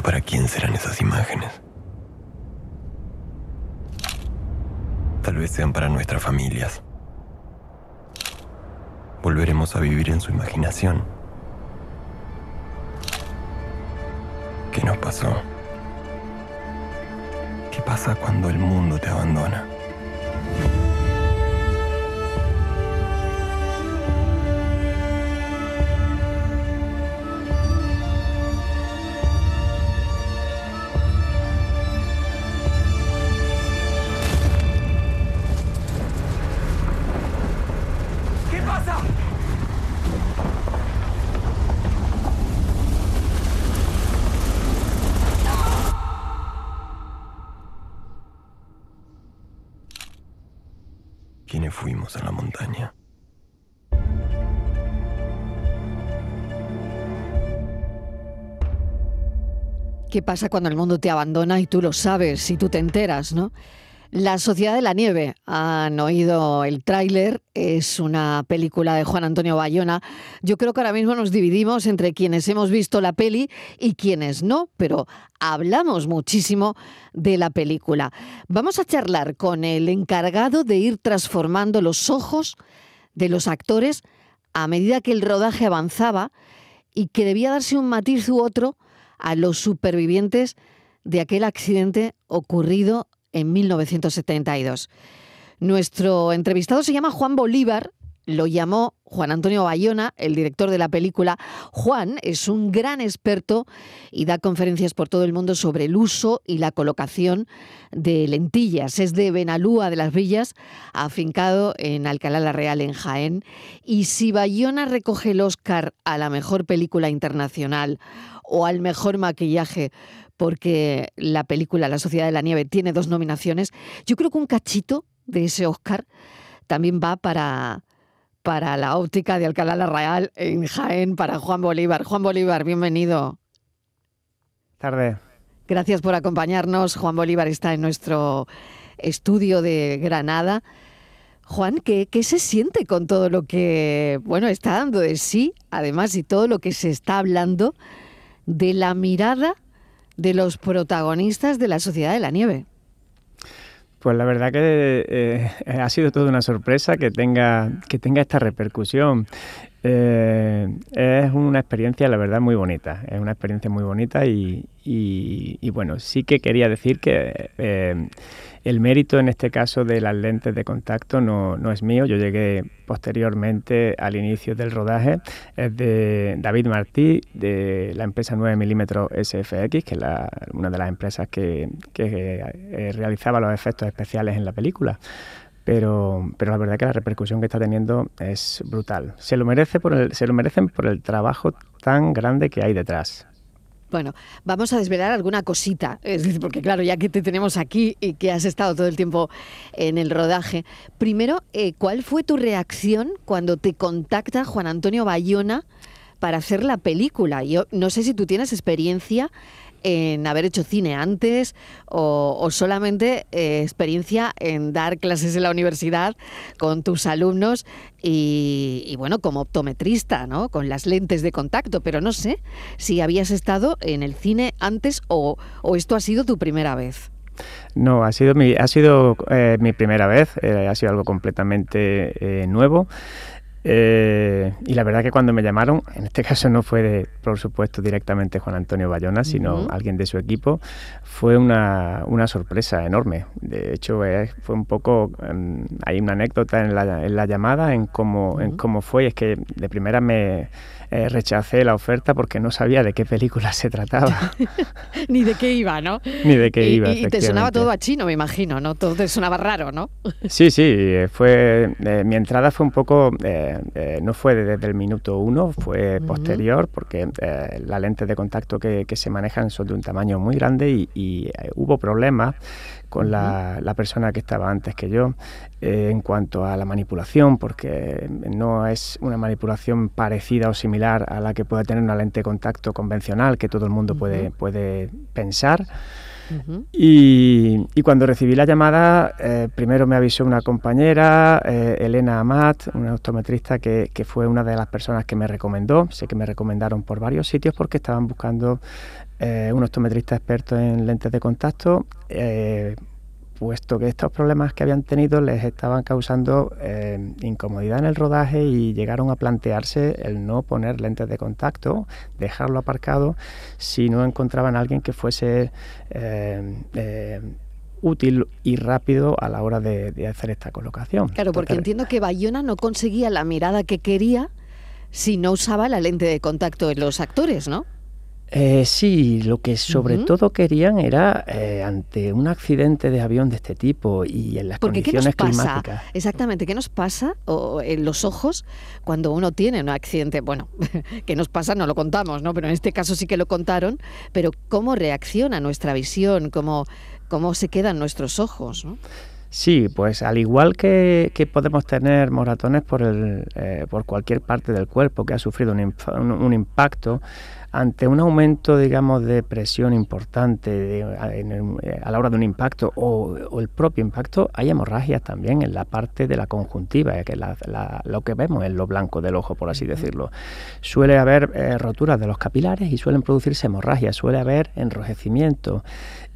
para quién serán esas imágenes. Tal vez sean para nuestras familias. Volveremos a vivir en su imaginación. ¿Qué nos pasó? ¿Qué pasa cuando el mundo te abandona? ¿Quiénes fuimos a la montaña? ¿Qué pasa cuando el mundo te abandona y tú lo sabes, y tú te enteras, no? La Sociedad de la Nieve. Han oído el tráiler. Es una película de Juan Antonio Bayona. Yo creo que ahora mismo nos dividimos entre quienes hemos visto la peli y quienes no, pero hablamos muchísimo de la película. Vamos a charlar con el encargado de ir transformando los ojos de los actores a medida que el rodaje avanzaba y que debía darse un matiz u otro a los supervivientes de aquel accidente ocurrido en 1972. Nuestro entrevistado se llama Juan Bolívar, lo llamó Juan Antonio Bayona, el director de la película. Juan es un gran experto y da conferencias por todo el mundo sobre el uso y la colocación de lentillas. Es de Benalúa de las Villas, afincado en Alcalá la Real, en Jaén. Y si Bayona recoge el Oscar a la mejor película internacional o al mejor maquillaje porque la película La Sociedad de la Nieve tiene dos nominaciones. Yo creo que un cachito de ese Oscar también va para, para la óptica de Alcalá la Real en Jaén, para Juan Bolívar. Juan Bolívar, bienvenido. Tarde. Gracias por acompañarnos. Juan Bolívar está en nuestro estudio de Granada. Juan, ¿qué, ¿qué, se siente con todo lo que, bueno, está dando de sí, además, y todo lo que se está hablando de la mirada de los protagonistas de la Sociedad de la Nieve. Pues la verdad que eh, ha sido toda una sorpresa que tenga, que tenga esta repercusión. Eh, es una experiencia, la verdad, muy bonita. Es una experiencia muy bonita y, y, bueno, sí que quería decir que eh, el mérito en este caso de las lentes de contacto no, no, es mío. Yo llegué posteriormente al inicio del rodaje. Es de David Martí, de la empresa 9 mm SFX, que es una de las empresas que, que eh, realizaba los efectos especiales en la película pero, pero la verdad que la repercusión que está teniendo es brutal. Se lo, merece por el, se lo merecen por el trabajo tan grande que hay detrás. Bueno, vamos a desvelar alguna cosita, es decir, porque claro, ya que te tenemos aquí y que has estado todo el tiempo en el rodaje, primero, eh, ¿cuál fue tu reacción cuando te contacta Juan Antonio Bayona para hacer la película? Yo no sé si tú tienes experiencia en haber hecho cine antes o, solamente eh, experiencia en dar clases en la universidad con tus alumnos y, bueno, como optometrista, ¿no? Con las lentes de contacto, pero no sé si habías estado en el cine antes o, esto ha sido tu primera vez. No, ha sido mi, ha sido, eh, mi primera vez, eh, ha sido algo completamente nuevo. Eh, y la verdad que cuando me llamaron, en este caso no fue, de, por supuesto, directamente Juan Antonio Bayona, sino alguien de su equipo, fue una, una sorpresa enorme. De hecho, fue un poco, em, hay una anécdota en la, en la llamada en cómo, en cómo fue, es que de primera me eh, rechacé la oferta porque no sabía de qué película se trataba. Ni de qué iba, ¿no? Ni de qué iba. Y, te sonaba todo a chino, me imagino, ¿no? Todo te sonaba raro, ¿no? sí, sí, fue, eh, mi entrada fue un poco, eh, no fue desde el minuto uno, fue posterior, porque las lentes de contacto que, se manejan son de un tamaño muy grande y, y hubo problemas con la, persona que estaba antes que yo eh, en cuanto a la manipulación, porque no es una manipulación parecida o similar a la que puede tener una lente de contacto convencional que todo el mundo puede, puede pensar. y, cuando recibí la llamada, eh, primero me avisó una compañera, eh, Elena Amat, una optometrista que, que, fue una de las personas que me recomendó. Sé que me recomendaron por varios sitios porque estaban buscando un optometrista experto en lentes de contacto puesto que estos problemas que habían tenido les estaban causando eh, incomodidad en el rodaje y llegaron a plantearse el no poner lentes de contacto, dejarlo aparcado, si no encontraban a alguien que fuese eh, eh, útil y rápido a la hora de, hacer esta colocación. Claro, porque entiendo que Bayona no conseguía la mirada que quería si no usaba la lente de contacto en los actores, ¿no? Eh, sí, lo que sobre todo querían era eh, ante un accidente de avión de este tipo y en las condiciones climáticas. Exactamente, ¿qué nos pasa en los ojos cuando uno tiene un accidente? Bueno, ¿qué nos pasa? No lo contamos, ¿no? Pero en este caso sí que lo contaron. Pero ¿cómo reacciona nuestra visión? ¿Cómo, cómo se quedan nuestros ojos? ¿no? Sí, pues al igual que, podemos tener moratones por, el, eh, por cualquier parte del cuerpo que ha sufrido un impacto, ante un aumento, digamos, de presión importante a la hora de un impacto o, el propio impacto, hay hemorragias también en la parte de la conjuntiva, que es lo que vemos en lo blanco del ojo, por así decirlo. Suele haber eh, roturas de los capilares y suelen producirse hemorragias, suele haber enrojecimiento.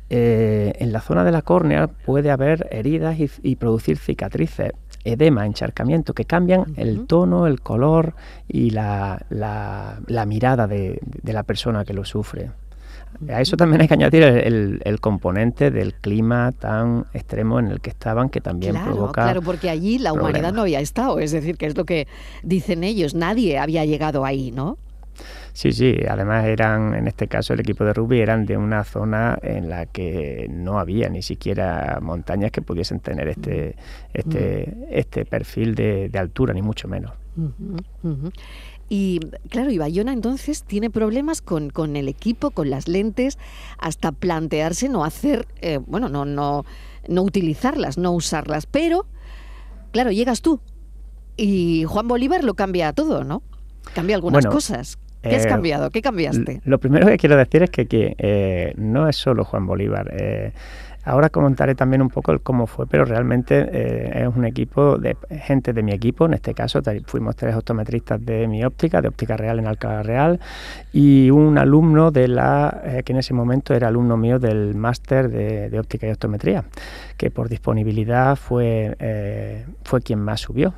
Eh, en la zona de la córnea puede haber heridas y producir cicatrices edema, encharcamiento, que cambian el tono, el color y la, la, mirada de, la persona que lo sufre. A eso también hay que añadir el, componente del clima tan extremo en el que estaban, que también provoca. Claro, porque allí la humanidad no había estado, es decir, que es lo que dicen ellos, nadie había llegado ahí, ¿no? Sí, sí, además eran, en este caso el equipo de rugby eran de una zona en la que no había ni siquiera montañas que pudiesen tener este, este, mm. este perfil de, altura, ni mucho menos. Y claro, y Bayona entonces tiene problemas con, con, el equipo, con las lentes, hasta plantearse no hacer, eh, bueno, no, no, no utilizarlas, no usarlas. Pero, claro, llegas tú y Juan Bolívar lo cambia todo, ¿no? Cambia algunas cosas. ¿Qué has eh, cambiado? ¿Qué cambiaste? Lo primero que quiero decir es que, eh, no es solo Juan Bolívar. Eh, ahora comentaré también un poco el cómo fue, pero realmente es un equipo de gente de mi equipo, en este caso fuimos tres optometristas de mi óptica, de óptica real en Alcalá Real, y un alumno de la, que en ese momento era alumno mío del máster de, de, óptica y optometría, que por disponibilidad fue, fue quien más subió.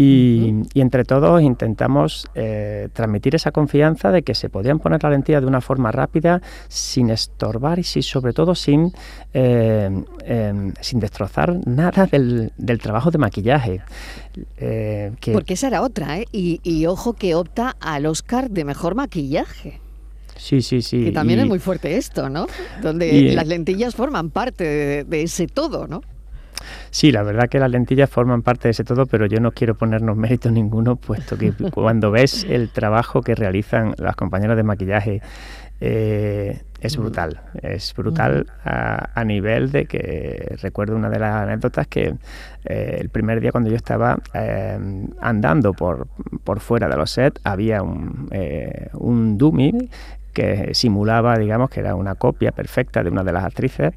Y, entre todos intentamos eh, transmitir esa confianza de que se podían poner la lentilla de una forma rápida, sin estorbar y sobre todo sin, eh, em, sin destrozar nada del, trabajo de maquillaje. Eh, Porque esa era otra, ¿eh? Y, ojo que opta al Oscar de mejor maquillaje. Sí, sí, sí. Que también es muy fuerte esto, ¿no? Donde las lentillas forman parte de, de ese todo, ¿no? Sí, la verdad que las lentillas forman parte de ese todo, pero yo no quiero ponernos méritos ninguno, puesto que cuando ves el trabajo que realizan las compañeras de maquillaje, eh, es brutal, es brutal a, nivel de que recuerdo una de las anécdotas que eh, el primer día cuando yo estaba eh, andando por, por fuera de los sets había un, un dummy que simulaba, digamos, que era una copia perfecta de una de las actrices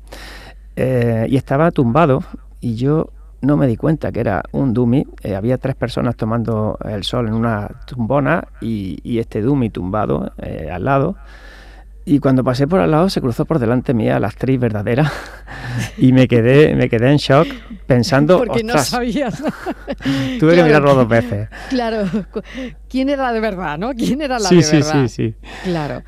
y estaba tumbado y yo no me di cuenta que era un dummy. Eh, había tres personas tomando el sol en una tumbona y, este dummy tumbado eh, al lado. Y cuando pasé por al lado se cruzó por delante mía la actriz verdadera y me quedé, me quedé en shock pensando. Porque no sabías. Tuve que mirarlo dos veces. Claro. ¿Quién era de verdad, no? ¿Quién era la de verdad? Sí, sí, sí. Claro.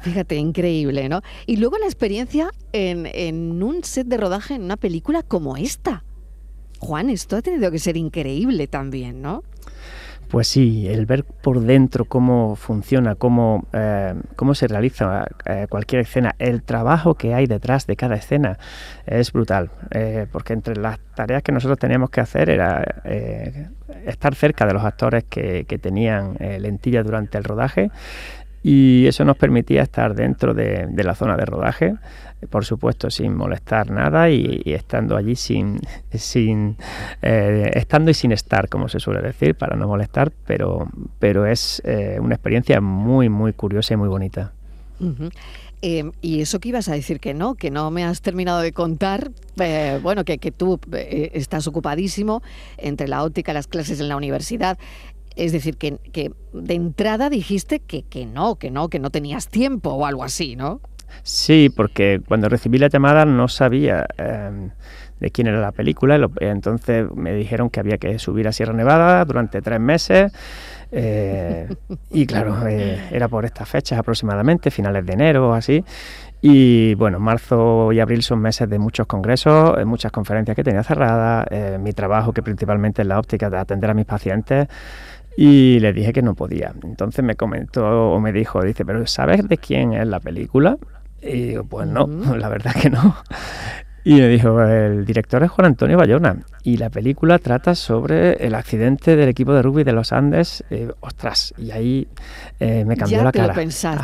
Fíjate, increíble, ¿no? Y luego la experiencia en, un set de rodaje en una película como esta. Juan, esto ha tenido que ser increíble también, ¿no? Pues sí, el ver por dentro cómo funciona, cómo, eh, cómo se realiza eh, cualquier escena, el trabajo que hay detrás de cada escena es brutal, eh, porque entre las tareas que nosotros teníamos que hacer era estar cerca de los actores que, que tenían lentillas durante el rodaje, y eso nos permitía estar dentro de, la zona de rodaje, por supuesto sin molestar nada y, estando allí sin, sin eh, estando y sin estar, como se suele decir, para no molestar, pero, pero es eh, una experiencia muy, muy curiosa y muy bonita. Em, y eso que ibas a decir que no, que no me has terminado de contar, eh, bueno, que, que tú eh, estás ocupadísimo entre la óptica, las clases en la universidad. Es decir, que, de entrada dijiste que, que no, que no, que no tenías tiempo o algo así, ¿no? Sí, porque cuando recibí la llamada no sabía em, de quién era la película, entonces me dijeron que había que subir a Sierra Nevada durante tres meses. Eh, y claro, eh, era por estas fechas aproximadamente, finales de enero o así. Y bueno, marzo y abril son meses de muchos congresos, eh, muchas conferencias que tenía cerradas, mi trabajo que principalmente es la óptica de atender a mis pacientes. Y le dije que no podía. Entonces me comentó o me dijo, dice, pero ¿sabes de quién es la película? Y digo, pues no, la verdad que no. Y me dijo, el director es Juan Antonio Bayona y la película trata sobre el accidente del equipo de rugby de los Andes. Eh, ostras, y ahí eh, me cambió la cara.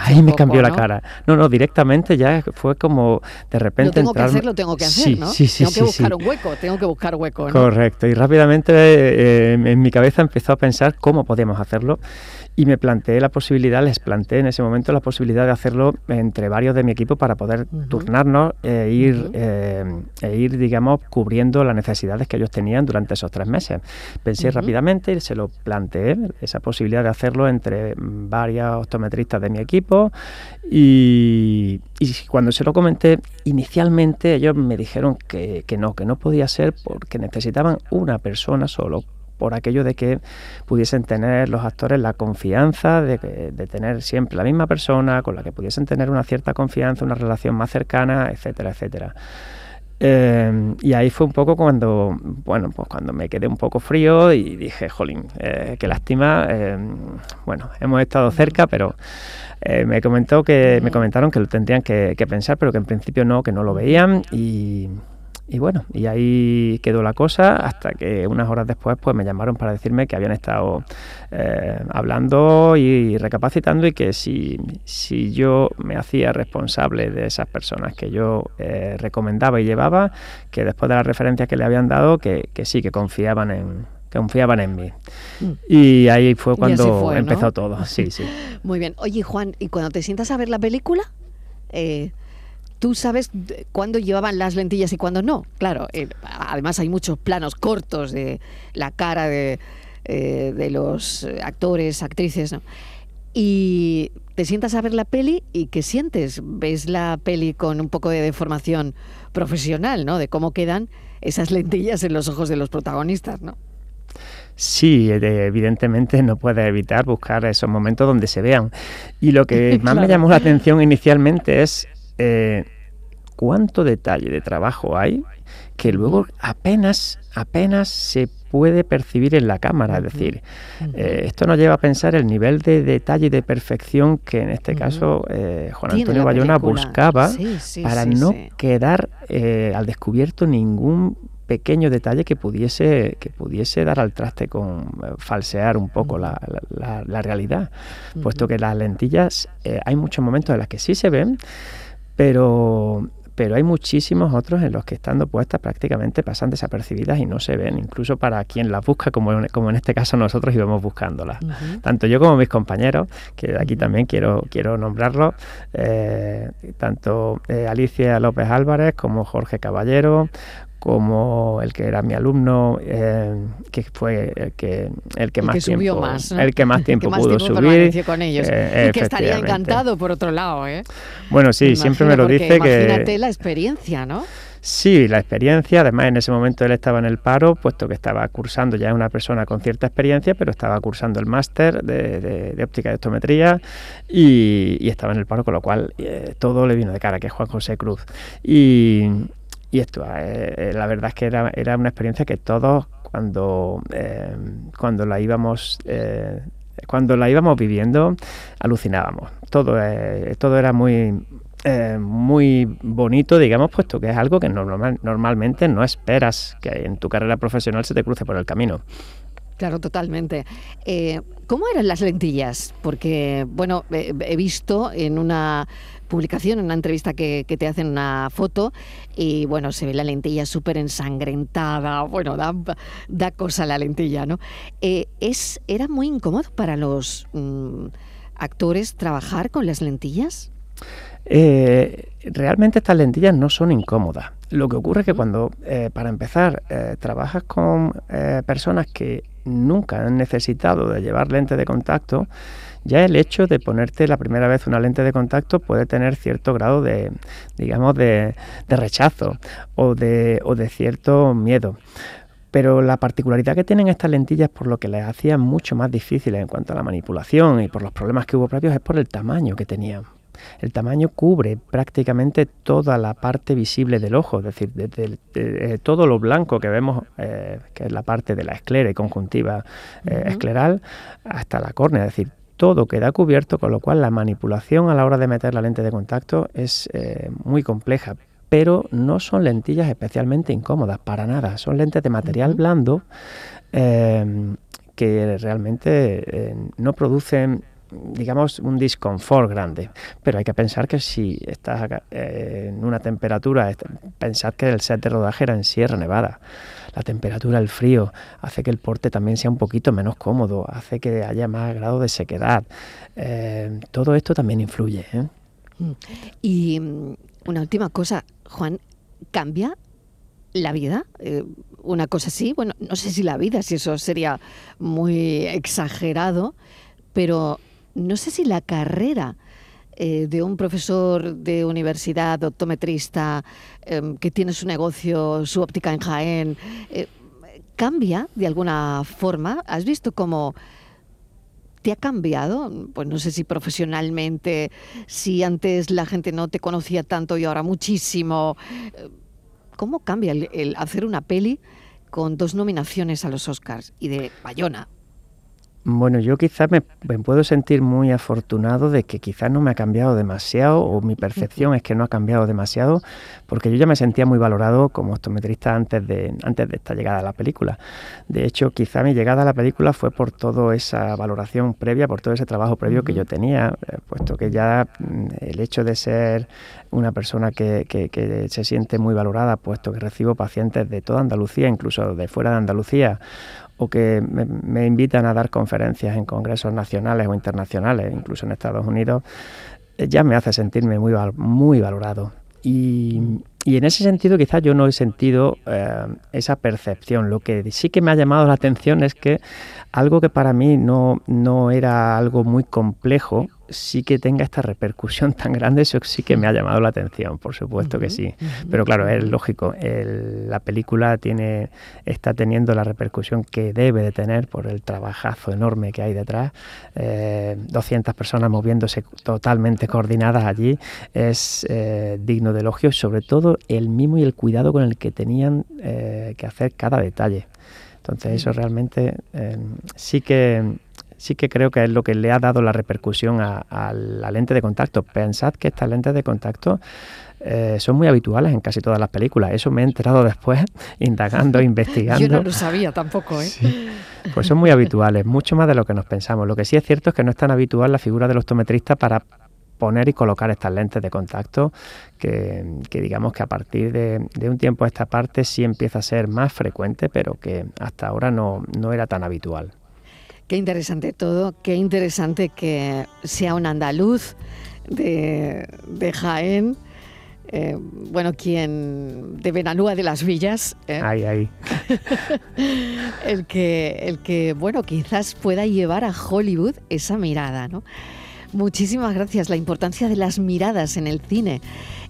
ahí me cambió la cara. No, no, directamente ya fue como de repente. Lo tengo que hacer, lo tengo que hacer, ¿no? Sí, sí, tengo que buscar un hueco, tengo que buscar hueco. ¿no? Correcto, y rápidamente eh, en mi cabeza empezó a pensar cómo podíamos hacerlo y me planteé la posibilidad, les planteé en ese momento la posibilidad de hacerlo entre varios de mi equipo para poder turnarnos e ir, eh, e ir, digamos, cubriendo las necesidades que ellos tenían durante esos tres meses. Pensé rápidamente y se lo planteé, esa posibilidad de hacerlo entre varios optometristas de mi equipo y, y cuando se lo comenté, inicialmente ellos me dijeron que, que no, que no podía ser porque necesitaban una persona solo por aquello de que pudiesen tener los actores la confianza de, tener siempre la misma persona, con la que pudiesen tener una cierta confianza, una relación más cercana, etcétera, etcétera. Eh, y ahí fue un poco cuando, bueno, pues cuando me quedé un poco frío y dije, jolín, eh, qué lástima. Eh, bueno, hemos estado cerca, pero me comentó que, me comentaron que lo tendrían que, que pensar, pero que en principio no, que no lo veían y y bueno, y ahí quedó la cosa hasta que unas horas después pues me llamaron para decirme que habían estado eh, hablando y recapacitando y que si, si yo me hacía responsable de esas personas que yo eh, recomendaba y llevaba, que después de las referencias que le habían dado, que, que sí, que confiaban en, confiaban en mí. Mm. Y ahí fue cuando empezó todo. Sí, sí. Muy bien. Oye, Juan, ¿y cuando te sientas a ver la película? Eh, tú sabes cuándo llevaban las lentillas y cuándo no. Claro, eh, además hay muchos planos cortos de la cara de, eh, los actores, actrices, Y te sientas a ver la peli y ¿qué sientes? Ves la peli con un poco de deformación profesional, ¿no? De cómo quedan esas lentillas en los ojos de los protagonistas, ¿no? Sí, evidentemente no puedes evitar buscar esos momentos donde se vean. Y lo que más me llamó la atención inicialmente es eh, cuánto detalle de trabajo hay que luego apenas, apenas se puede percibir en la cámara. Es decir, eh, esto nos lleva a pensar el nivel de detalle y de perfección que en este caso eh, Juan Antonio Bayona buscaba para no quedar al descubierto ningún pequeño detalle que pudiese, que pudiese dar al traste con falsear un poco la, realidad, puesto que las lentillas hay muchos momentos en los que sí se ven, pero, pero hay muchísimos otros en los que estando puestas prácticamente pasan desapercibidas y no se ven, incluso para quien las busca, como, como en este caso nosotros íbamos buscándolas. Tanto yo como mis compañeros, que de aquí también quiero, quiero nombrarlos, eh, tanto eh, Alicia López Álvarez como Jorge Caballero, como el que era mi alumno, eh, que fue el que el que más tiempo, el que más tiempo pudo subir, con ellos eh, y que estaría encantado por otro lado, ¿eh? Bueno, sí, siempre me lo dice que imagínate la experiencia, ¿no? Sí, la experiencia, además en ese momento él estaba en el paro, puesto que estaba cursando, ya es una persona con cierta experiencia, pero estaba cursando el máster de, óptica de optometría y, estaba en el paro, con lo cual eh, todo le vino de cara, que es Juan José Cruz. Y, y esto, eh, eh, la verdad es que era, era, una experiencia que todos cuando, eh, cuando la íbamos cuando la íbamos viviendo alucinábamos. Todo, todo era muy, muy bonito, digamos, puesto que es algo que normal, normalmente no esperas que en tu carrera profesional se te cruce por el camino. Claro, totalmente. ¿Cómo eran las lentillas? Porque, bueno, he visto en una publicación, en una entrevista que, te hacen una foto y bueno, se ve la lentilla súper ensangrentada, bueno, da, da, cosa la lentilla, ¿no? Eh, es, ¿Era muy incómodo para los mm, actores trabajar con las lentillas? Eh, realmente estas lentillas no son incómodas. Lo que ocurre es que cuando, eh, para empezar, eh, trabajas con personas que nunca han necesitado de llevar lentes de contacto, ya el hecho de ponerte la primera vez una lente de contacto puede tener cierto grado de, digamos, de, rechazo o de, o de cierto miedo. Pero la particularidad que tienen estas lentillas por lo que les hacía mucho más difíciles en cuanto a la manipulación y por los problemas que hubo propios es por el tamaño que tenían. El tamaño cubre prácticamente toda la parte visible del ojo, es decir, desde eh, todo lo blanco que vemos, eh, que es la parte de la esclera y conjuntiva eh, escleral, hasta la córnea, es decir, todo queda cubierto, con lo cual la manipulación a la hora de meter la lente de contacto es muy compleja, pero no son lentillas especialmente incómodas, para nada, son lentes de material blando que realmente no producen digamos, un disconfort grande. Pero hay que pensar que si estás eh, en una temperatura, pensad que el set de rodaje era en Sierra Nevada. La temperatura, el frío, hace que el porte también sea un poquito menos cómodo, hace que haya más grado de sequedad. Eh, todo esto también influye. ¿eh? Mm. Y mm, una última cosa, Juan, ¿cambia la vida? una cosa así, bueno, no sé si la vida, si eso sería muy exagerado, pero no sé si la carrera eh, de un profesor de universidad, optometrista, em, que tiene su negocio, su óptica en Jaén, eh, cambia de alguna forma. ¿Has visto cómo te ha cambiado? Pues no sé si profesionalmente, si antes la gente no te conocía tanto y ahora muchísimo. ¿Cómo cambia el hacer una peli con dos nominaciones a los Oscars y de Bayona? Bueno, yo quizás me, puedo sentir muy afortunado de que quizás no me ha cambiado demasiado o mi percepción es que no ha cambiado demasiado porque yo ya me sentía muy valorado como optometrista antes de, antes de esta llegada a la película. De hecho, quizá mi llegada a la película fue por toda esa valoración previa, por todo ese trabajo previo que yo tenía, eh, puesto que ya mm, el hecho de ser una persona que, que se siente muy valorada, puesto que recibo pacientes de toda Andalucía, incluso de fuera de Andalucía, o que me, invitan a dar conferencias en congresos nacionales o internacionales, incluso en Estados Unidos, eh, ya me hace sentirme muy, muy valorado. Y, en ese sentido quizás yo no he sentido eh, esa percepción. Lo que sí que me ha llamado la atención es que algo que para mí no, no era algo muy complejo, sí que tenga esta repercusión tan grande, eso sí que me ha llamado la atención, por supuesto que sí. Pero claro, es lógico, la película tiene, está teniendo la repercusión que debe de tener por el trabajazo enorme que hay detrás. 200 eh, personas moviéndose totalmente coordinadas allí es eh, digno de elogio, sobre todo el mimo y el cuidado con el que tenían eh, que hacer cada detalle. Entonces eso realmente sí que sí que creo que es lo que le ha dado la repercusión a, la lente de contacto. Pensad que estas lentes de contacto eh, son muy habituales en casi todas las películas. Eso me he enterado después, indagando, investigando. Yo no lo sabía tampoco, ¿eh? Pues son muy habituales, mucho más de lo que nos pensamos. Lo que sí es cierto es que no es tan habitual la figura del optometrista para poner y colocar estas lentes de contacto que, digamos que a partir de, un tiempo a esta parte sí empieza a ser más frecuente, pero que hasta ahora no era tan habitual. Qué interesante todo, qué interesante que sea un andaluz de, Jaén. Eh, bueno, quien de Benalúa de las Villas, ¿eh? ahí, ahí. el que, el que, bueno, quizás pueda llevar a Hollywood esa mirada, ¿no? Muchísimas gracias. La importancia de las miradas en el cine.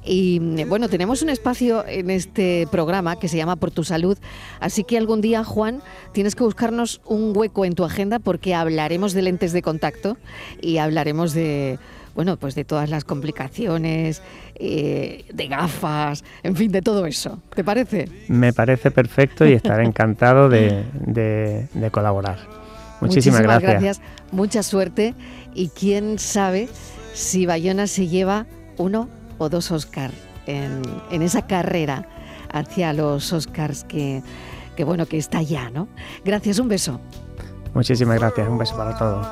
Y bueno, tenemos un espacio en este programa que se llama Por tu Salud. Así que algún día, Juan, tienes que buscarnos un hueco en tu agenda porque hablaremos de lentes de contacto y hablaremos de bueno, pues de todas las complicaciones, eh, de gafas, en fin, de todo eso. ¿Te parece? Me parece perfecto y estaré encantado de, colaborar. Muchísimas, gracias. gracias. Mucha suerte y quién sabe si Bayona se lleva uno o dos Oscars en, en, esa carrera hacia los Oscars que, que, bueno, que está ya, ¿no? Gracias, un beso. Muchísimas gracias, un beso para todos.